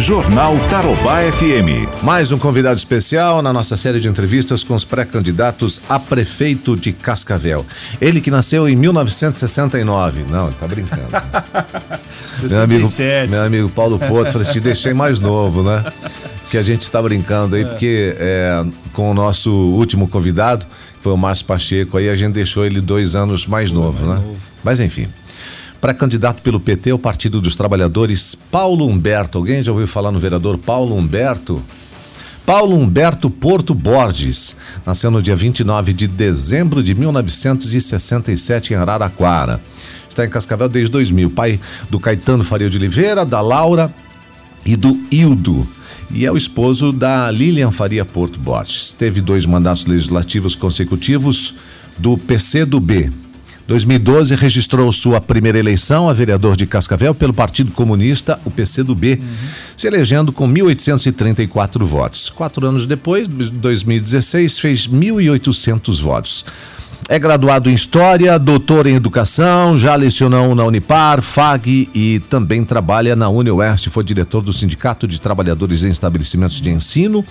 Jornal Tarobá FM. Mais um convidado especial na nossa série de entrevistas com os pré-candidatos a prefeito de Cascavel. Ele que nasceu em 1969. Não, ele tá brincando. meu, amigo, meu amigo Paulo Porto, falei, te deixei mais novo, né? Que a gente tá brincando aí, porque é, com o nosso último convidado, foi o Márcio Pacheco, aí a gente deixou ele dois anos mais novo, mais né? Novo. Mas enfim. Para candidato pelo PT, o Partido dos Trabalhadores, Paulo Humberto. Alguém já ouviu falar no vereador Paulo Humberto? Paulo Humberto Porto Borges nasceu no dia 29 de dezembro de 1967 em Araraquara. Está em Cascavel desde 2000. Pai do Caetano Faria de Oliveira, da Laura e do Hildo. E é o esposo da Lilian Faria Porto Borges. Teve dois mandatos legislativos consecutivos do PCdoB, 2012 registrou sua primeira eleição a vereador de Cascavel pelo Partido Comunista, o PCdoB, uhum. se elegendo com 1.834 votos. Quatro anos depois, 2016, fez 1.800 votos. É graduado em História, doutor em Educação, já lecionou na Unipar, FAG e também trabalha na UniOeste. Foi diretor do Sindicato de Trabalhadores em Estabelecimentos de Ensino.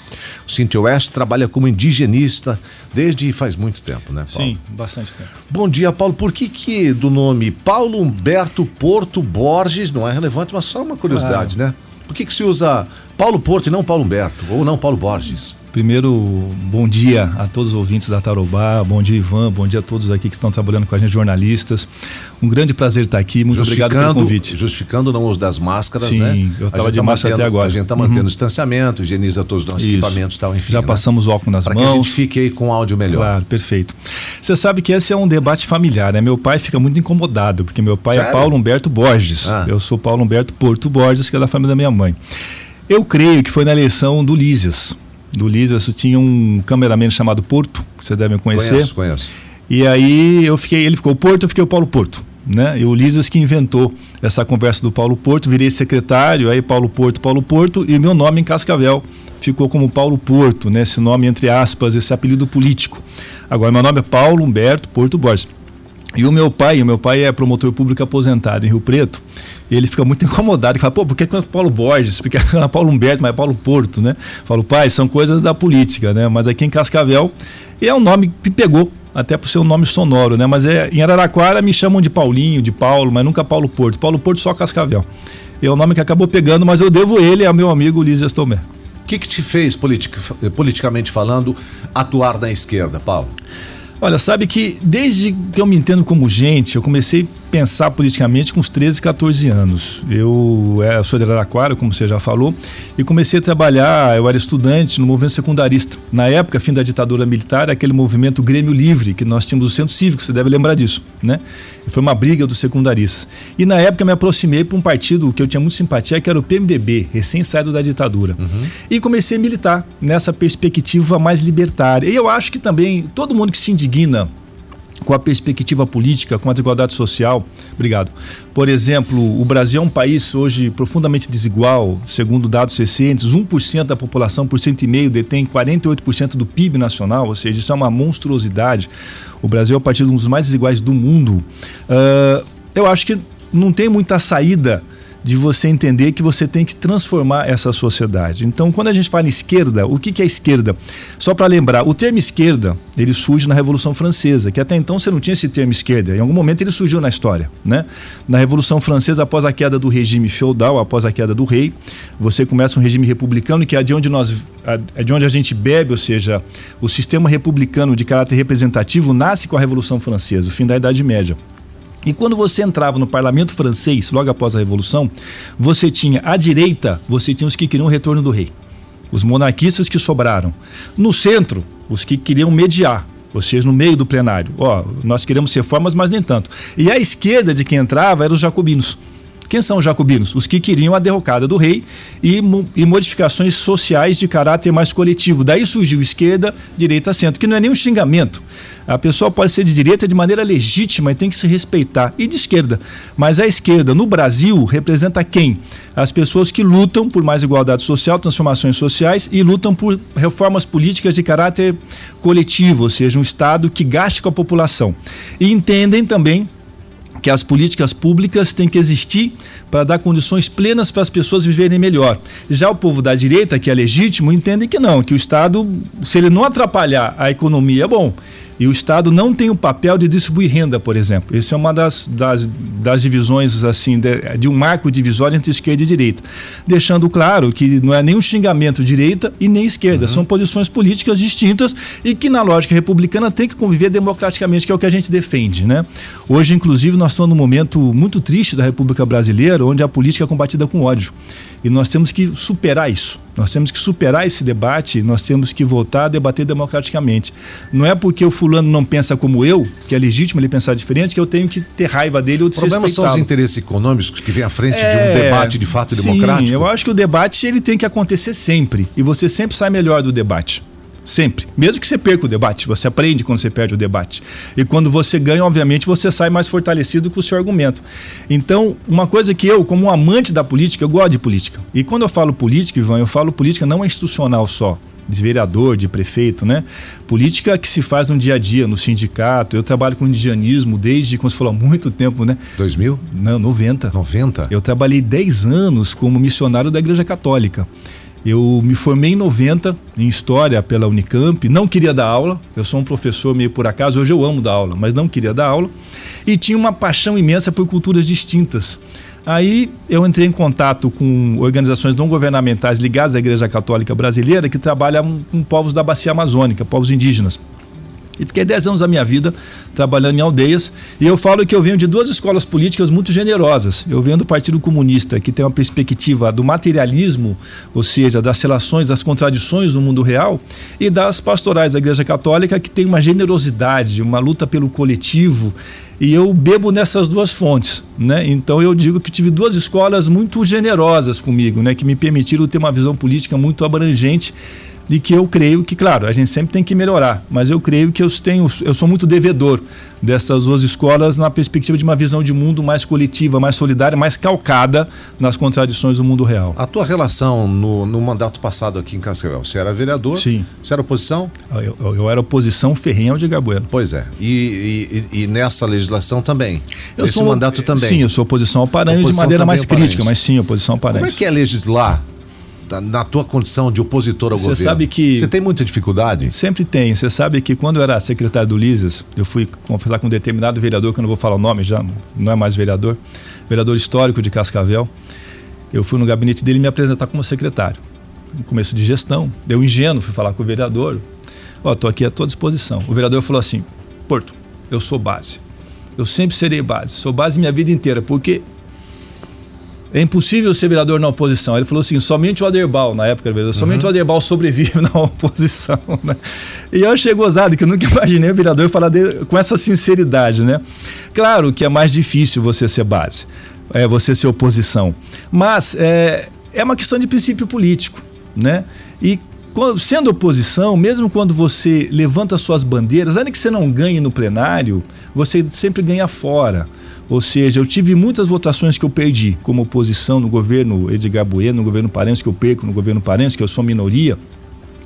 O Sinti-Oeste trabalha como indigenista desde faz muito tempo, né, Paulo? Sim, bastante tempo. Bom dia, Paulo. Por que que do nome Paulo Humberto Porto Borges não é relevante, mas só uma curiosidade, claro. né? Por que que se usa Paulo Porto e não Paulo Humberto, ou não Paulo Borges? Primeiro, bom dia a todos os ouvintes da Tarobá, bom dia Ivan, bom dia a todos aqui que estão trabalhando com a gente, jornalistas. Um grande prazer estar aqui, muito obrigado pelo convite. Justificando não uso das máscaras, Sim, né? Sim, eu estava de tá máscara até agora. A gente está mantendo uhum. distanciamento, higieniza todos os nossos Isso. equipamentos e tal, enfim. Já né? passamos o álcool nas pra mãos. Para que a gente fique aí com áudio melhor. Claro, perfeito. Você sabe que esse é um debate familiar, né? Meu pai fica muito incomodado, porque meu pai é Sério? é Paulo Humberto Borges. Ah. Eu sou Paulo Humberto Porto Borges, que é da família da minha mãe. Eu creio que foi na eleição do Lízias do Lízias tinha um cameraman chamado Porto, que vocês devem conhecer. Conheço, conheço. E aí eu fiquei, ele ficou Porto, eu fiquei o Paulo Porto. Né? E o Lízias que inventou essa conversa do Paulo Porto, virei secretário, aí Paulo Porto, Paulo Porto, e meu nome em Cascavel ficou como Paulo Porto, né? esse nome entre aspas, esse apelido político. Agora, meu nome é Paulo Humberto Porto Borges. E o meu pai, o meu pai é promotor público aposentado em Rio Preto, ele fica muito incomodado, ele fala, pô, por que é Paulo Borges? Porque é Paulo Humberto, mas é Paulo Porto, né? Falo, pai, são coisas da política, né? Mas aqui em Cascavel, é um nome que pegou, até por ser um nome sonoro, né? Mas é, em Araraquara me chamam de Paulinho, de Paulo, mas nunca Paulo Porto. Paulo Porto só Cascavel. É um nome que acabou pegando, mas eu devo ele ao meu amigo Lízias Tomé. O que, que te fez, politic, politicamente falando, atuar na esquerda, Paulo? Olha, sabe que desde que eu me entendo como gente, eu comecei pensar politicamente com uns 13, 14 anos. Eu, é, eu sou de Araraquara, como você já falou, e comecei a trabalhar, eu era estudante no movimento secundarista. Na época, fim da ditadura militar, aquele movimento Grêmio Livre, que nós tínhamos o Centro Cívico, você deve lembrar disso, né? Foi uma briga dos secundaristas. E na época me aproximei para um partido que eu tinha muito simpatia, que era o PMDB, recém saído da ditadura. Uhum. E comecei a militar nessa perspectiva mais libertária. E eu acho que também todo mundo que se indigna com a perspectiva política, com a desigualdade social. Obrigado. Por exemplo, o Brasil é um país hoje profundamente desigual, segundo dados recentes, 1% da população, por cento e meio, detém 48% do PIB nacional, ou seja, isso é uma monstruosidade. O Brasil é o partido um dos mais desiguais do mundo. Uh, eu acho que não tem muita saída de você entender que você tem que transformar essa sociedade. Então, quando a gente fala em esquerda, o que, é esquerda? Só para lembrar, o termo esquerda ele surge na Revolução Francesa, que até então você não tinha esse termo esquerda. Em algum momento ele surgiu na história, né? Na Revolução Francesa, após a queda do regime feudal, após a queda do rei, você começa um regime republicano que é de onde nós, é de onde a gente bebe, ou seja, o sistema republicano de caráter representativo nasce com a Revolução Francesa, o fim da Idade Média. E quando você entrava no parlamento francês, logo após a Revolução, você tinha à direita, você tinha os que queriam o retorno do rei, os monarquistas que sobraram. No centro, os que queriam mediar, ou seja, no meio do plenário. Ó, nós queremos reformas, mas nem tanto. E à esquerda de quem entrava eram os jacobinos. Quem são os jacobinos? Os que queriam a derrocada do rei e, e, modificações sociais de caráter mais coletivo. Daí surgiu esquerda, direita, centro, que não é nem um xingamento. A pessoa pode ser de direita de maneira legítima e tem que se respeitar, e de esquerda. Mas a esquerda, no Brasil, representa quem? As pessoas que lutam por mais igualdade social, transformações sociais e lutam por reformas políticas de caráter coletivo, ou seja, um Estado que gaste com a população. E entendem também que as políticas públicas têm que existir para dar condições plenas para as pessoas viverem melhor. Já o povo da direita, que é legítimo, entende que não, que o Estado, se ele não atrapalhar a economia, é bom. E o Estado não tem o papel de distribuir renda, por exemplo. Isso é uma das, das, das divisões, assim, de, de, um marco divisório entre esquerda e direita. Deixando claro que não é nem um xingamento direita e nem esquerda. Uhum. São posições políticas distintas e que, na lógica republicana, tem que conviver democraticamente, que é o que a gente defende. Né? Hoje, inclusive, nós estamos num momento muito triste da República Brasileira, onde a política é combatida com ódio. E nós temos que superar isso. Nós temos que superar esse debate, nós temos que voltar a debater democraticamente. Não é porque o fulano não pensa como eu, que é legítimo ele pensar diferente, que eu tenho que ter raiva dele ou de O problema são os interesses econômicos que vêm à frente é, de um é, debate de fato sim, democrático? eu acho que o debate ele tem que acontecer sempre. E você sempre sai melhor do debate. Sempre. Mesmo que você perca o debate, você aprende quando você perde o debate. E quando você ganha, obviamente, você sai mais fortalecido com o seu argumento. Então, uma coisa que eu, como um amante da política, eu gosto de política. E quando eu falo política, Ivan, eu falo política não é institucional só de vereador, de prefeito, né? Política que se faz no dia a dia, no sindicato. Eu trabalho com indianismo desde, como você falou, há muito tempo, né? 2000? Não, 90. 90? Eu trabalhei 10 anos como missionário da Igreja Católica. Eu me formei em 90 em História pela Unicamp, não queria dar aula, eu sou um professor meio por acaso, hoje eu amo dar aula, mas não queria dar aula, e tinha uma paixão imensa por culturas distintas. Aí eu entrei em contato com organizações não governamentais ligadas à Igreja Católica Brasileira que trabalham com povos da bacia amazônica, povos indígenas. E fiquei 10 anos da minha vida trabalhando em aldeias. E eu falo que eu venho de duas escolas políticas muito generosas. Eu venho do Partido Comunista, que tem uma perspectiva do materialismo, ou seja, das relações, das contradições do mundo real, e das pastorais da Igreja Católica, que tem uma generosidade, uma luta pelo coletivo. E eu bebo nessas duas fontes, né? Então eu digo que tive duas escolas muito generosas comigo, né? Que me permitiram ter uma visão política muito abrangente e que eu creio que, claro, a gente sempre tem que melhorar, mas eu creio que eu tenho, eu sou muito devedor dessas duas escolas na perspectiva de uma visão de mundo mais coletiva, mais solidária, mais calcada nas contradições do mundo real. A tua relação no, no mandato passado aqui em Cascavel, você era vereador? Sim. Você era oposição? Eu, eu, eu era oposição ferrenha ao de Gabuelo. Pois é. E, e, e, nessa legislação também? Eu Esse sou, mandato também? Sim, eu sou oposição ao Paranhos de maneira mais crítica, mas sim, oposição ao Paranhos. Como é que é legislar na tua condição de opositor ao Você governo? Você sabe que. Você tem muita dificuldade? Sempre tem. Você sabe que quando eu era secretário do Lises, eu fui conversar com um determinado vereador, que eu não vou falar o nome já, não é mais vereador, vereador histórico de Cascavel. Eu fui no gabinete dele me apresentar como secretário. No começo de gestão. Eu, ingênuo, fui falar com o vereador. Ó, oh, estou aqui à tua disposição. O vereador falou assim: Porto, eu sou base. Eu sempre serei base. Sou base minha vida inteira, porque é impossível ser vereador na oposição. Ele falou assim: somente o Aderbal, na época, vereador, somente uhum. o Aderbal sobrevive na oposição. Né? E eu achei gozado, que eu nunca imaginei o vereador falar dele com essa sinceridade. Né? Claro que é mais difícil você ser base, é você ser oposição. Mas é, é uma questão de princípio político. Né? E sendo oposição, mesmo quando você levanta suas bandeiras, ainda que você não ganhe no plenário, você sempre ganha fora. Ou seja, eu tive muitas votações que eu perdi como oposição no governo Edgar Bueno, no governo Parense, que eu perco no governo Parense, que eu sou minoria.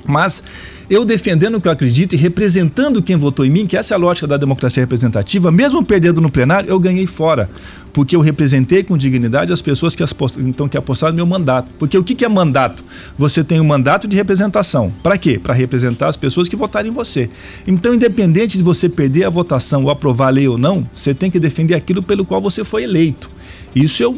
Mas eu defendendo o que eu acredito e representando quem votou em mim, que essa é a lógica da democracia representativa, mesmo perdendo no plenário, eu ganhei fora. Porque eu representei com dignidade as pessoas que, então, que apostaram no meu mandato. Porque o que, que é mandato? Você tem um mandato de representação. Para quê? Para representar as pessoas que votaram em você. Então, independente de você perder a votação ou aprovar a lei ou não, você tem que defender aquilo pelo qual você foi eleito. Isso eu,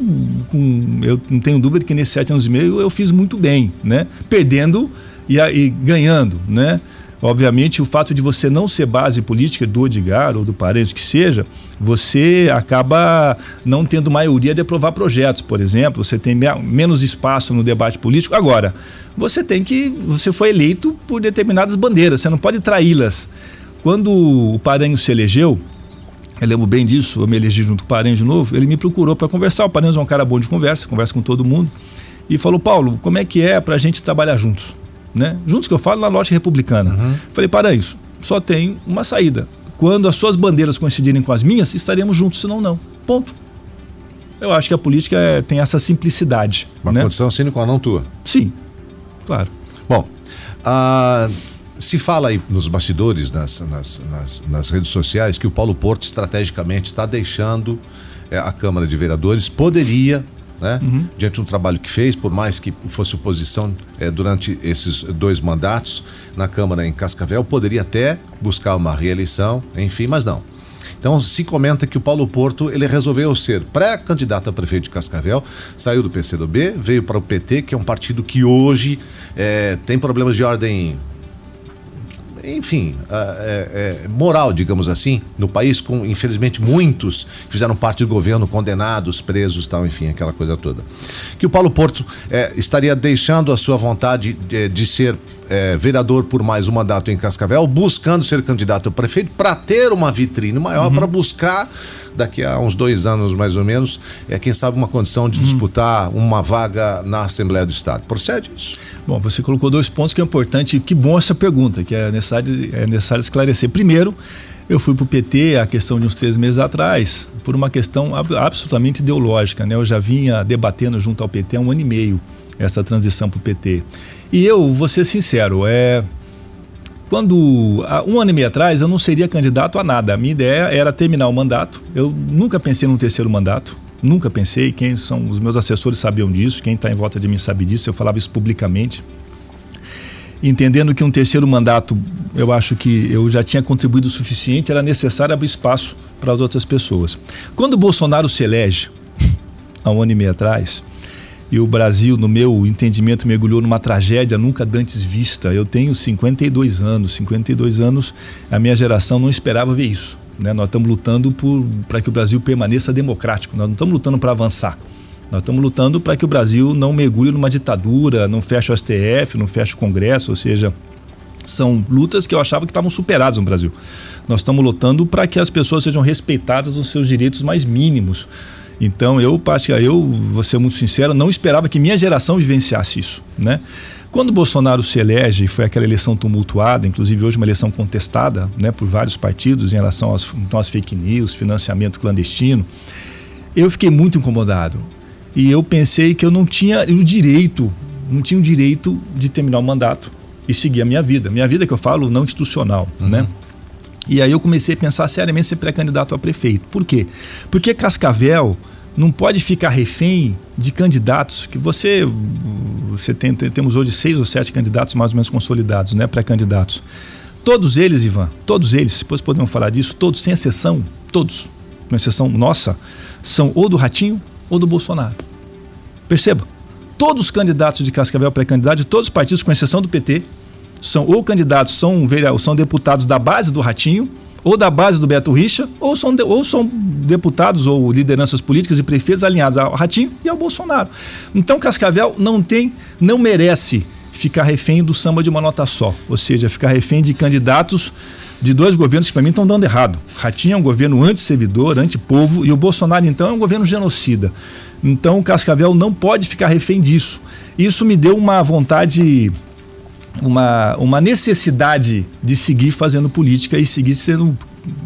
eu não tenho dúvida que nesses sete anos e meio eu fiz muito bem, né? Perdendo e, e ganhando, né? Obviamente, o fato de você não ser base política do Edgar ou do parente que seja, você acaba não tendo maioria de aprovar projetos, por exemplo, você tem menos espaço no debate político. Agora, você tem que. Você foi eleito por determinadas bandeiras, você não pode traí-las. Quando o Paranhos se elegeu, eu lembro bem disso, eu me elegi junto com o Paranhos de novo, ele me procurou para conversar. O Paranhos é um cara bom de conversa, conversa com todo mundo. E falou: Paulo, como é que é para a gente trabalhar juntos? Né? Juntos que eu falo na lote republicana. Uhum. Falei, para isso, só tem uma saída. Quando as suas bandeiras coincidirem com as minhas, estaremos juntos, senão não. Ponto. Eu acho que a política é, tem essa simplicidade. Uma né? condição sine qua non tua. Sim, claro. Bom, uh, se fala aí nos bastidores, nas, nas, nas, nas, redes sociais, que o Paulo Porto estrategicamente está deixando é, a Câmara de Vereadores, poderia, né, uhum. diante de um trabalho que fez, por mais que fosse oposição é, durante esses dois mandatos na Câmara em Cascavel, poderia até buscar uma reeleição, enfim, mas não. Então se comenta que o Paulo Porto ele resolveu ser pré-candidato a prefeito de Cascavel, saiu do PCdoB, veio para o PT, que é um partido que hoje é, tem problemas de ordem enfim, é, é, moral, digamos assim, no país, com infelizmente muitos fizeram parte do governo condenados, presos, tal, enfim, aquela coisa toda. Que o Paulo Porto é, estaria deixando a sua vontade de, de ser é, vereador por mais um mandato em Cascavel, buscando ser candidato a prefeito para ter uma vitrine maior, uhum. para buscar daqui a uns dois anos mais ou menos, é quem sabe uma condição de hum. disputar uma vaga na Assembleia do Estado. Procede isso? Bom, você colocou dois pontos que é importante, que bom essa pergunta, que é necessário, é necessário esclarecer. Primeiro, eu fui para o PT a questão de uns três meses atrás, por uma questão absolutamente ideológica. Né? Eu já vinha debatendo junto ao PT há um ano e meio essa transição para o PT. E eu, vou ser sincero, é, quando, um ano e meio atrás, eu não seria candidato a nada. A minha ideia era terminar o mandato. Eu nunca pensei num terceiro mandato. Nunca pensei. Quem são os meus assessores sabiam disso. Quem está em volta de mim sabe disso. Eu falava isso publicamente. Entendendo que um terceiro mandato, eu acho que eu já tinha contribuído o suficiente, era necessário abrir espaço para as outras pessoas. Quando o Bolsonaro se elege, há um ano e meio atrás, e o Brasil, no meu entendimento, mergulhou numa tragédia nunca antes vista. Eu tenho 52 anos, 52 anos, a minha geração não esperava ver isso. Né? Nós estamos lutando para que o Brasil permaneça democrático, nós não estamos lutando para avançar. Nós estamos lutando para que o Brasil não mergulhe numa ditadura, não feche o STF, não feche o Congresso, ou seja, são lutas que eu achava que estavam superadas no Brasil. Nós estamos lutando para que as pessoas sejam respeitadas nos seus direitos mais mínimos. Então eu, eu, vou ser muito sincero, não esperava que minha geração vivenciasse isso, né? Quando Bolsonaro se elege, foi aquela eleição tumultuada, inclusive hoje uma eleição contestada né, por vários partidos em relação às, então, às fake news, financiamento clandestino, eu fiquei muito incomodado. E eu pensei que eu não tinha o direito, não tinha o direito de terminar o mandato e seguir a minha vida. Minha vida que eu falo não institucional, uhum. né? E aí eu comecei a pensar seriamente ser pré-candidato a prefeito. Por quê? Porque Cascavel não pode ficar refém de candidatos que você você tem, temos hoje seis ou sete candidatos mais ou menos consolidados, né, pré-candidatos. Todos eles, Ivan, todos eles, depois podemos falar disso, todos sem exceção, todos, com exceção nossa, são ou do Ratinho ou do Bolsonaro. Perceba, todos os candidatos de Cascavel pré-candidato, todos os partidos, com exceção do PT, são ou candidatos, são, são deputados da base do Ratinho, ou da base do Beto Richa, ou são, ou são deputados ou lideranças políticas e prefeitos alinhados ao Ratinho e ao Bolsonaro. Então Cascavel não tem, não merece ficar refém do samba de uma nota só, ou seja, ficar refém de candidatos de dois governos que para mim estão dando errado. Ratinho é um governo anti-servidor, anti-povo, e o Bolsonaro então é um governo genocida. Então Cascavel não pode ficar refém disso. Isso me deu uma vontade uma, uma necessidade de seguir fazendo política e seguir sendo,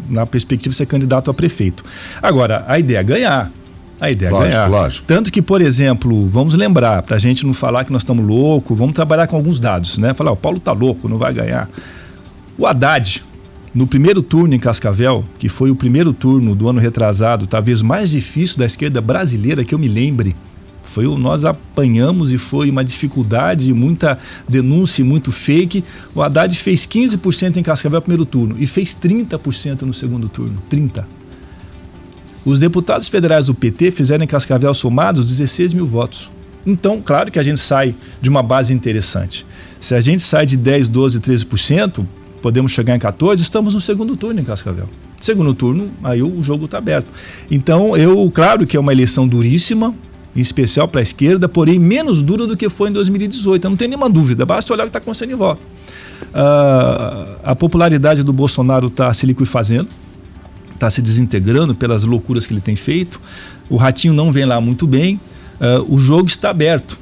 na perspectiva, ser candidato a prefeito. Agora, a ideia é ganhar. A ideia é lógico, é ganhar. Lógico. Tanto que, por exemplo, vamos lembrar, para a gente não falar que nós estamos loucos, vamos trabalhar com alguns dados, né? Falar, o Paulo tá louco, não vai ganhar. O Haddad, no primeiro turno em Cascavel, que foi o primeiro turno do ano retrasado, talvez mais difícil da esquerda brasileira que eu me lembre, foi nós apanhamos e foi uma dificuldade, muita denúncia, muito fake. O Haddad fez 15% em Cascavel no primeiro turno e fez 30% no segundo turno. 30. Os deputados federais do PT fizeram em Cascavel somados 16 mil votos. Então, claro que a gente sai de uma base interessante. Se a gente sai de 10, 12, 13%, podemos chegar em 14, estamos no segundo turno em Cascavel. Segundo turno, aí o jogo está aberto. Então, eu, claro que é uma eleição duríssima, em especial para a esquerda, porém menos dura do que foi em 2018. Eu não tenho nenhuma dúvida, basta olhar o que está acontecendo em voto. Uh, a popularidade do Bolsonaro está se liquefazendo, está se desintegrando pelas loucuras que ele tem feito. O Ratinho não vem lá muito bem. Uh, o jogo está aberto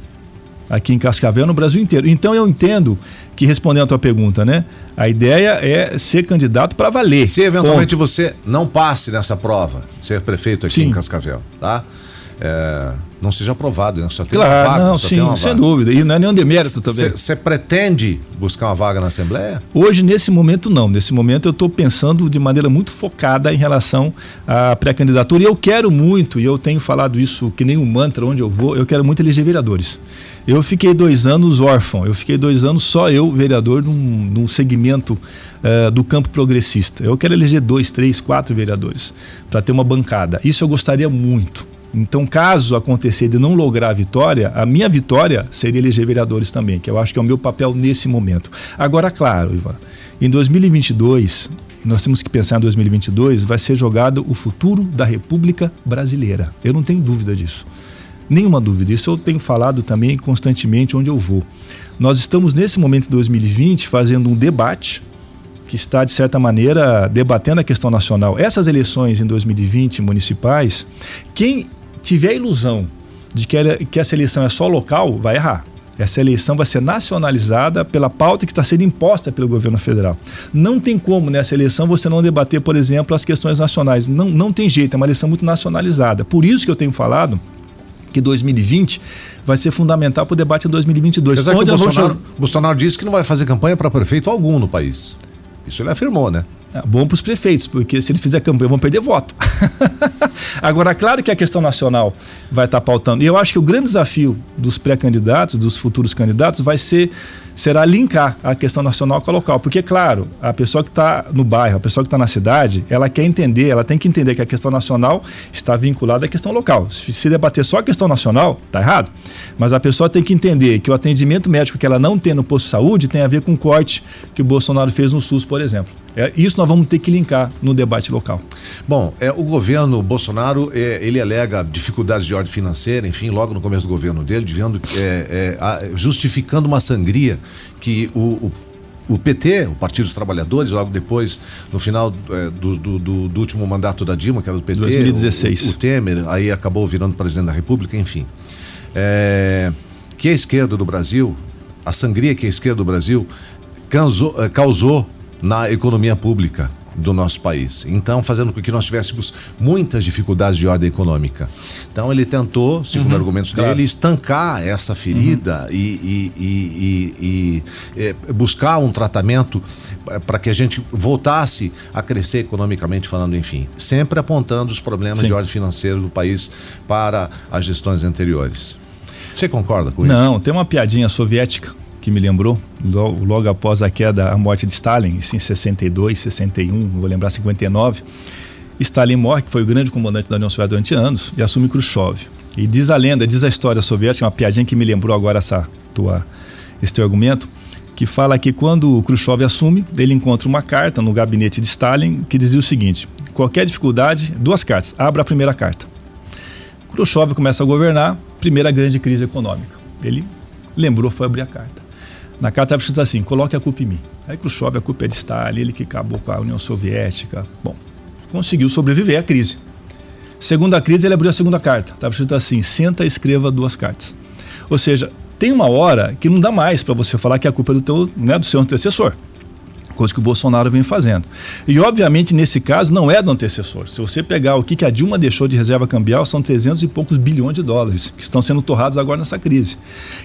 aqui em Cascavel, no Brasil inteiro. Então eu entendo que, respondendo a tua pergunta, né? A ideia é ser candidato para valer. Se eventualmente ponto. você não passe nessa prova, ser prefeito aqui Sim. em Cascavel, tá? É, não seja aprovado, né? só tem claro, uma vaga. Não, sim, sem vaga. dúvida. E não é nenhum demérito também. Você pretende buscar uma vaga na Assembleia? Hoje, nesse momento, não. Nesse momento, eu estou pensando de maneira muito focada em relação à pré-candidatura. E eu quero muito, e eu tenho falado isso que nem um mantra onde eu vou, eu quero muito eleger vereadores. Eu fiquei dois anos órfão, eu fiquei dois anos só eu, vereador, num, num segmento uh, do campo progressista. Eu quero eleger dois, três, quatro vereadores para ter uma bancada. Isso eu gostaria muito. Então, caso acontecer de não lograr a vitória, a minha vitória seria eleger vereadores também, que eu acho que é o meu papel nesse momento. Agora, claro, Ivan, em 2022, nós temos que pensar em 2022, vai ser jogado o futuro da República Brasileira. Eu não tenho dúvida disso. Nenhuma dúvida. Isso eu tenho falado também constantemente onde eu vou. Nós estamos nesse momento de 2020 fazendo um debate que está, de certa maneira, debatendo a questão nacional. Essas eleições em 2020 municipais, quem tiver a ilusão de que, que essa eleição é só local, vai errar. Essa eleição vai ser nacionalizada pela pauta que está sendo imposta pelo governo federal. Não tem como nessa eleição você não debater, por exemplo, as questões nacionais. Não, não tem jeito, é uma eleição muito nacionalizada. Por isso que eu tenho falado que 2020 vai ser fundamental para o debate em 2022. Apesar que o Bolsonaro, vou... Bolsonaro disse que não vai fazer campanha para prefeito algum no país. Isso ele afirmou, né? É bom para os prefeitos, porque se ele fizer campanha, vão perder voto. Agora, claro que a questão nacional vai estar tá pautando. E eu acho que o grande desafio dos pré-candidatos, dos futuros candidatos, vai ser será linkar a questão nacional com a local. Porque, claro, a pessoa que está no bairro, a pessoa que está na cidade, ela quer entender, ela tem que entender que a questão nacional está vinculada à questão local. Se debater só a questão nacional, está errado. Mas a pessoa tem que entender que o atendimento médico que ela não tem no posto de saúde tem a ver com o corte que o Bolsonaro fez no SUS, por exemplo. É, isso nós vamos ter que linkar no debate local. Bom, é, o governo Bolsonaro, é, ele alega dificuldades de ordem financeira, enfim, logo no começo do governo dele, vendo, é, é justificando uma sangria que o, o o PT, o Partido dos Trabalhadores, logo depois, no final é, do, do, do, último mandato da Dilma, que era do PT, 2016. O, o Temer, aí acabou virando presidente da República, enfim. É, que a esquerda do Brasil, a sangria que a esquerda do Brasil causou, é, causou na economia pública do nosso país. Então, fazendo com que nós tivéssemos muitas dificuldades de ordem econômica. Então, ele tentou, segundo uhum, argumentos claro. dele, estancar essa ferida uhum. e, e, e, e, é, buscar um tratamento para que a gente voltasse a crescer economicamente falando, enfim, sempre apontando os problemas Sim. de ordem financeira do país para as gestões anteriores. Você concorda com Não, isso? Não, tem uma piadinha soviética que me lembrou, logo, logo, após a queda, a morte de Stalin, em 62, 61, vou lembrar 59. Stalin morre, que foi o grande comandante da União Soviética durante anos, e assume Khrushchev. E diz a lenda, diz a história soviética, uma piadinha que me lembrou agora essa tua, esse teu argumento, que fala que quando Khrushchev assume, ele encontra uma carta no gabinete de Stalin que dizia o seguinte: qualquer dificuldade, duas cartas, abra a primeira carta. Khrushchev começa a governar, primeira grande crise econômica. Ele lembrou, foi abrir a carta. Na carta estava escrito assim: coloque a culpa em mim. Aí Khrushchev, a culpa é de Stalin, ele que acabou com a União Soviética. Bom, conseguiu sobreviver à crise. Segunda crise, ele abriu a segunda carta. Estava escrito assim: senta e escreva duas cartas. Ou seja, tem uma hora que não dá mais para você falar que a culpa é do, teu, né, do seu antecessor coisa que o Bolsonaro vem fazendo. E, obviamente, nesse caso, não é do antecessor. Se você pegar o que a Dilma deixou de reserva cambial, são 300 e poucos bilhões de dólares que estão sendo torrados agora nessa crise.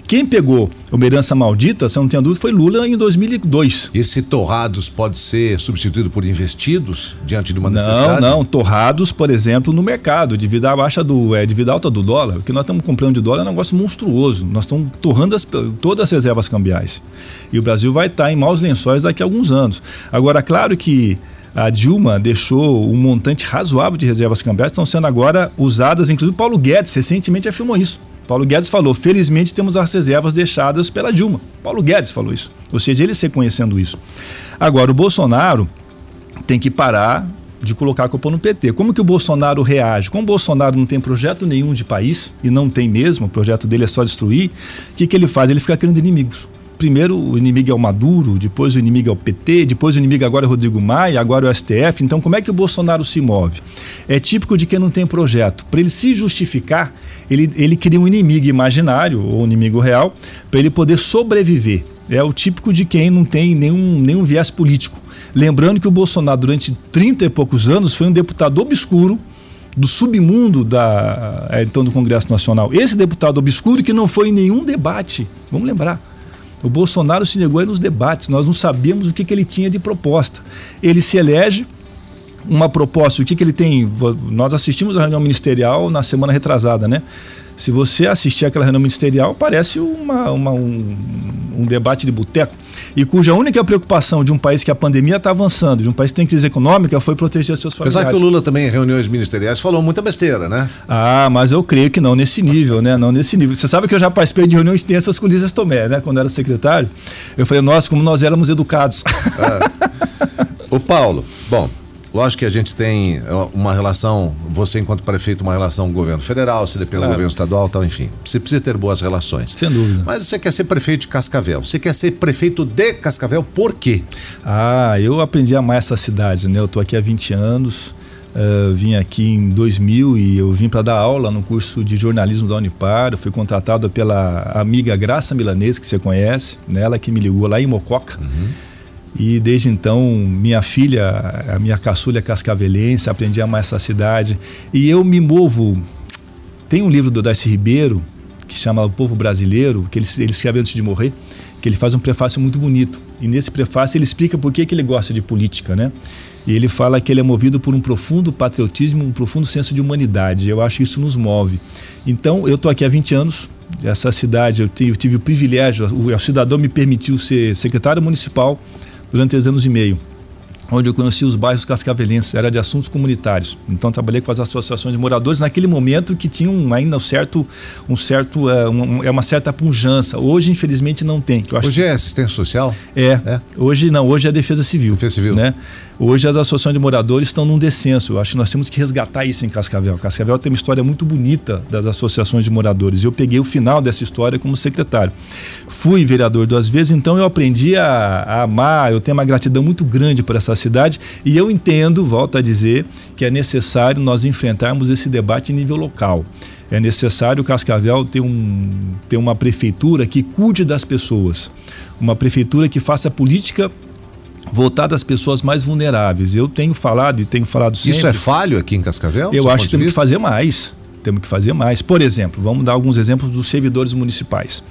Quem pegou uma herança maldita, você não tem dúvida, foi Lula em 2002. Esse torrados pode ser substituído por investidos diante de uma necessidade? Não, não. Torrados, por exemplo, no mercado, devido à baixa do. É, devido à alta do dólar. O que nós estamos comprando de dólar é um negócio monstruoso. Nós estamos torrando as, todas as reservas cambiais. E o Brasil vai estar em maus lençóis daqui a alguns anos anos. Agora, claro que a Dilma deixou um montante razoável de reservas cambiais, estão sendo agora usadas, inclusive Paulo Guedes recentemente afirmou isso. Paulo Guedes falou: felizmente temos as reservas deixadas pela Dilma. Paulo Guedes falou isso. Ou seja, ele reconhecendo isso. Agora, o Bolsonaro tem que parar de colocar a culpa no PT. Como que o Bolsonaro reage? Como o Bolsonaro não tem projeto nenhum de país, e não tem mesmo, o projeto dele é só destruir, o que, que ele faz? Ele fica criando inimigos primeiro o inimigo é o Maduro, depois o inimigo é o PT, depois o inimigo agora é o Rodrigo Maia, agora é o STF. Então, como é que o Bolsonaro se move? É típico de quem não tem projeto. Para ele se justificar, ele, ele cria um inimigo imaginário ou um inimigo real para ele poder sobreviver. É o típico de quem não tem nenhum, nenhum viés político. Lembrando que o Bolsonaro, durante 30 e poucos anos, foi um deputado obscuro do submundo da, é, então, do Congresso Nacional. Esse deputado obscuro que não foi em nenhum debate, vamos lembrar. O Bolsonaro se negou nos debates, nós não sabíamos o que, que ele tinha de proposta. Ele se elege, uma proposta, o que, que ele tem? Nós assistimos a reunião ministerial na semana retrasada, né? Se você assistir aquela reunião ministerial, parece uma, uma um, um, debate de boteco. E cuja única preocupação de um país que a pandemia está avançando, de um país que tem crise econômica, foi proteger seus familiares. Apesar que o Lula também em reuniões ministeriais falou muita besteira, né? Ah, mas eu creio que não nesse nível, né? Não nesse nível. Você sabe que eu já participei de reuniões tensas com o Lízias Tomé, né? Quando era secretário. Eu falei, nossa, como nós éramos educados. É. o Paulo, bom, Lógico que a gente tem uma relação, você enquanto prefeito, uma relação com o governo federal, se depende claro. do governo estadual, tal, enfim. Você precisa ter boas relações. Sem dúvida. Mas você quer ser prefeito de Cascavel. Você quer ser prefeito de Cascavel por quê? Ah, eu aprendi a amar essa cidade, né? Eu tô aqui há 20 anos. Uh, vim aqui em 2000 e eu vim para dar aula no curso de jornalismo da Unipar. Eu fui contratado pela amiga Graça Milanês, que você conhece, né? ela que me ligou lá em Mococa. Uhum e desde então, minha filha, a minha caçulha cascavelense, aprendi a amar essa cidade. E eu me movo. Tem um livro do Darcy Ribeiro, que chama O Povo Brasileiro, que ele, ele escreve antes de morrer, que ele faz um prefácio muito bonito. E nesse prefácio ele explica por que, que ele gosta de política, né? E ele fala que ele é movido por um profundo patriotismo, um profundo senso de humanidade. Eu acho que isso nos move. Então, eu estou aqui há 20 anos. Essa cidade, eu tive, eu tive o privilégio, o, o cidadão me permitiu ser secretário municipal durante três anos e meio onde eu conheci os bairros cascavelenses, era de assuntos comunitários. Então trabalhei com as associações de moradores naquele momento que tinham ainda um certo, um certo, é, um, é uma certa punjança. Hoje infelizmente não tem. hoje é assistência social? É, é, Hoje não, hoje é defesa civil. Defesa civil. Né? Hoje as associações de moradores estão num descenso. Eu acho que nós temos que resgatar isso em Cascavel. Cascavel tem uma história muito bonita das associações de moradores. Eu peguei o final dessa história como secretário. Fui vereador duas vezes, então eu aprendi a, a amar. Eu tenho uma gratidão muito grande por essa cidade e eu entendo, volto a dizer, que é necessário nós enfrentarmos esse debate em nível local. É necessário Cascavel ter, um, ter uma prefeitura que cuide das pessoas, uma prefeitura que faça política voltada às pessoas mais vulneráveis. Eu tenho falado e tenho falado sempre. Isso é falho aqui em Cascavel? Eu acho que temos que fazer mais. Temos que fazer mais. Por exemplo, vamos dar alguns exemplos dos servidores municipais.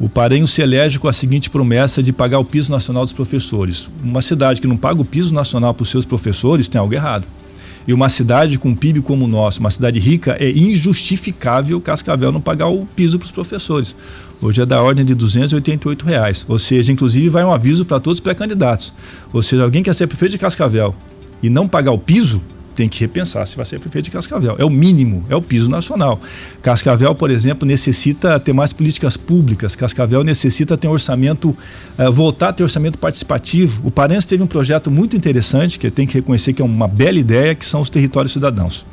O Paranho se elege com a seguinte promessa de pagar o piso nacional dos professores. Uma cidade que não paga o piso nacional para os seus professores tem algo errado. E uma cidade com PIB como o nosso, uma cidade rica, é injustificável Cascavel não pagar o piso para os professores. Hoje é da ordem de 288 reais. Ou seja, inclusive vai um aviso para todos os pré-candidatos. Ou seja, alguém quer ser prefeito de Cascavel e não pagar o piso, tem que repensar se vai ser prefeito de Cascavel. É o mínimo, é o piso nacional. Cascavel, por exemplo, necessita ter mais políticas públicas. Cascavel necessita ter um orçamento, uh, voltar a ter orçamento participativo. O Parense teve um projeto muito interessante, que tem que reconhecer que é uma bela ideia, que são os territórios cidadãos.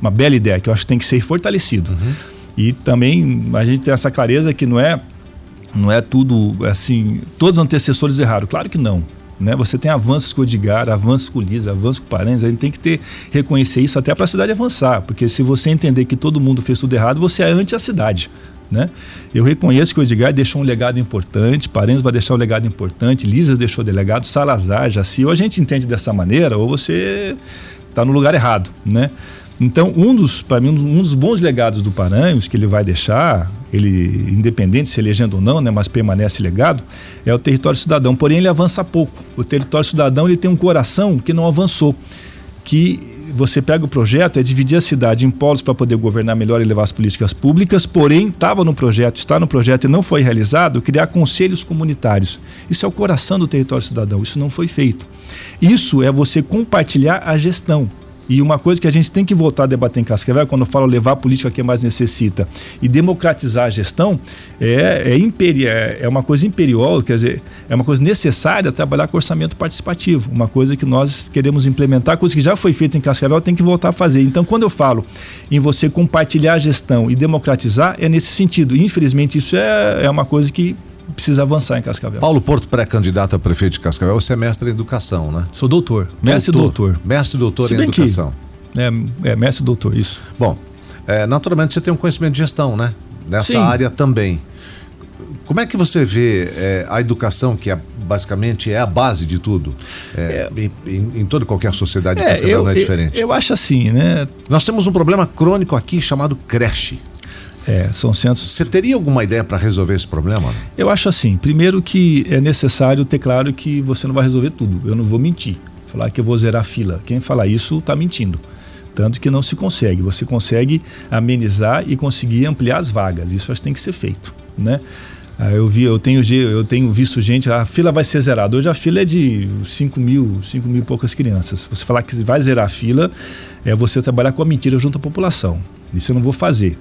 Uma bela ideia, que eu acho que tem que ser fortalecido. Uhum. E também a gente tem essa clareza que não é não é tudo assim, todos os antecessores erraram. Claro que não. Né? Você tem avanços com o Edgar, avanços com o Lisa, avanços com o Paranhos, a gente tem que ter, reconhecer isso até para a cidade avançar, porque se você entender que todo mundo fez tudo errado, você é anti a cidade. Né? Eu reconheço que o Edgar deixou um legado importante, Paranhos vai deixar um legado importante, Lisa deixou delegado, Salazar, Jaci, ou a gente entende dessa maneira, ou você está no lugar errado. Né? Então, um dos, para mim, um dos bons legados do Paranhos que ele vai deixar, ele independente se elegendo ou não, né, mas permanece legado, é o território cidadão. Porém, ele avança pouco. O território cidadão ele tem um coração que não avançou, que você pega o projeto, é dividir a cidade em polos para poder governar melhor e levar as políticas públicas, porém estava no projeto, está no projeto e não foi realizado, criar conselhos comunitários. Isso é o coração do território cidadão, isso não foi feito. Isso é você compartilhar a gestão. E uma coisa que a gente tem que voltar a debater em Cascavel, quando eu falo levar a política a quem mais necessita e democratizar a gestão, é, é, imperi é, é uma coisa imperial, quer dizer, é uma coisa necessária trabalhar com orçamento participativo, uma coisa que nós queremos implementar, coisa que já foi feita em Cascavel, tem que voltar a fazer. Então, quando eu falo em você compartilhar a gestão e democratizar, é nesse sentido. Infelizmente, isso é, é uma coisa que precisa avançar em Cascavel. Paulo Porto, pré-candidato a prefeito de Cascavel, você é mestre em educação, né? Sou doutor, mestre doutor. doutor. Mestre doutor em educação. Que, é, é, mestre doutor, isso. Bom, é, naturalmente você tem um conhecimento de gestão, né? Nessa Sim. área também. Como é que você vê é, a educação, que é basicamente é a base de tudo. É, é, em, em, toda qualquer sociedade é, eu, não é diferente. Eu, eu acho assim, né? Nós temos um problema crônico aqui chamado creche. É, são centros. Você teria alguma ideia para resolver esse problema? Eu acho assim. Primeiro que é necessário ter claro que você não vai resolver tudo. Eu não vou mentir. Falar que eu vou zerar a fila. Quem falar isso está mentindo. Tanto que não se consegue. Você consegue amenizar e conseguir ampliar as vagas. Isso acho que tem que ser feito, né? Ah, eu vi, eu tenho, eu tenho visto gente, a fila vai ser zerada. Hoje a fila é de 5 mil, 5 mil e poucas crianças. Você falar que vai zerar a fila é você trabalhar com a mentira junto à população. Isso eu não vou fazer.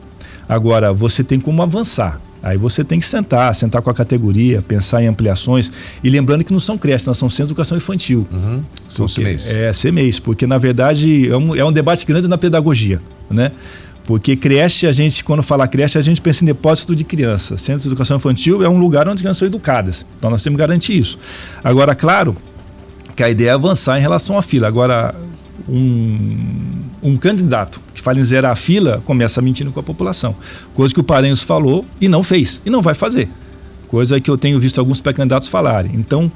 Agora, você tem como avançar. Aí você tem que sentar, sentar com a categoria, pensar em ampliações. E lembrando que não são creches, não são centros de educação infantil. Uhum. São CMEs. É, CMEs, porque na verdade é um, é um debate grande na pedagogia, né? Porque creche, a gente, quando fala creche, a gente pensa em depósito de criança. Centro de educação infantil é um lugar onde as crianças são educadas. Então nós temos que garantir isso. Agora, claro que a ideia é avançar em relação à fila. Agora, um, um candidato que fala em zerar a fila começa mentindo com a população. Coisa que o Paranhos falou e não fez. E não vai fazer. Coisa que eu tenho visto alguns pré-candidatos falarem. Então,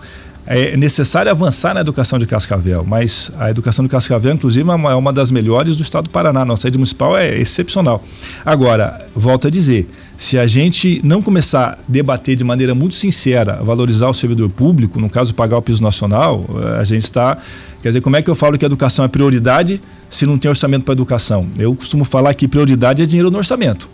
é necessário avançar na educação de Cascavel, mas a educação de Cascavel, inclusive, é uma é das melhores do estado do Paraná. Nossa rede municipal é excepcional. Agora, volto a dizer, se a gente não começar a debater de maneira muito sincera, valorizar o servidor público, no caso, pagar o piso nacional, a gente está. Quer dizer, como é que eu falo que a educação é prioridade se não tem orçamento para educação? Eu costumo falar que prioridade é dinheiro no orçamento.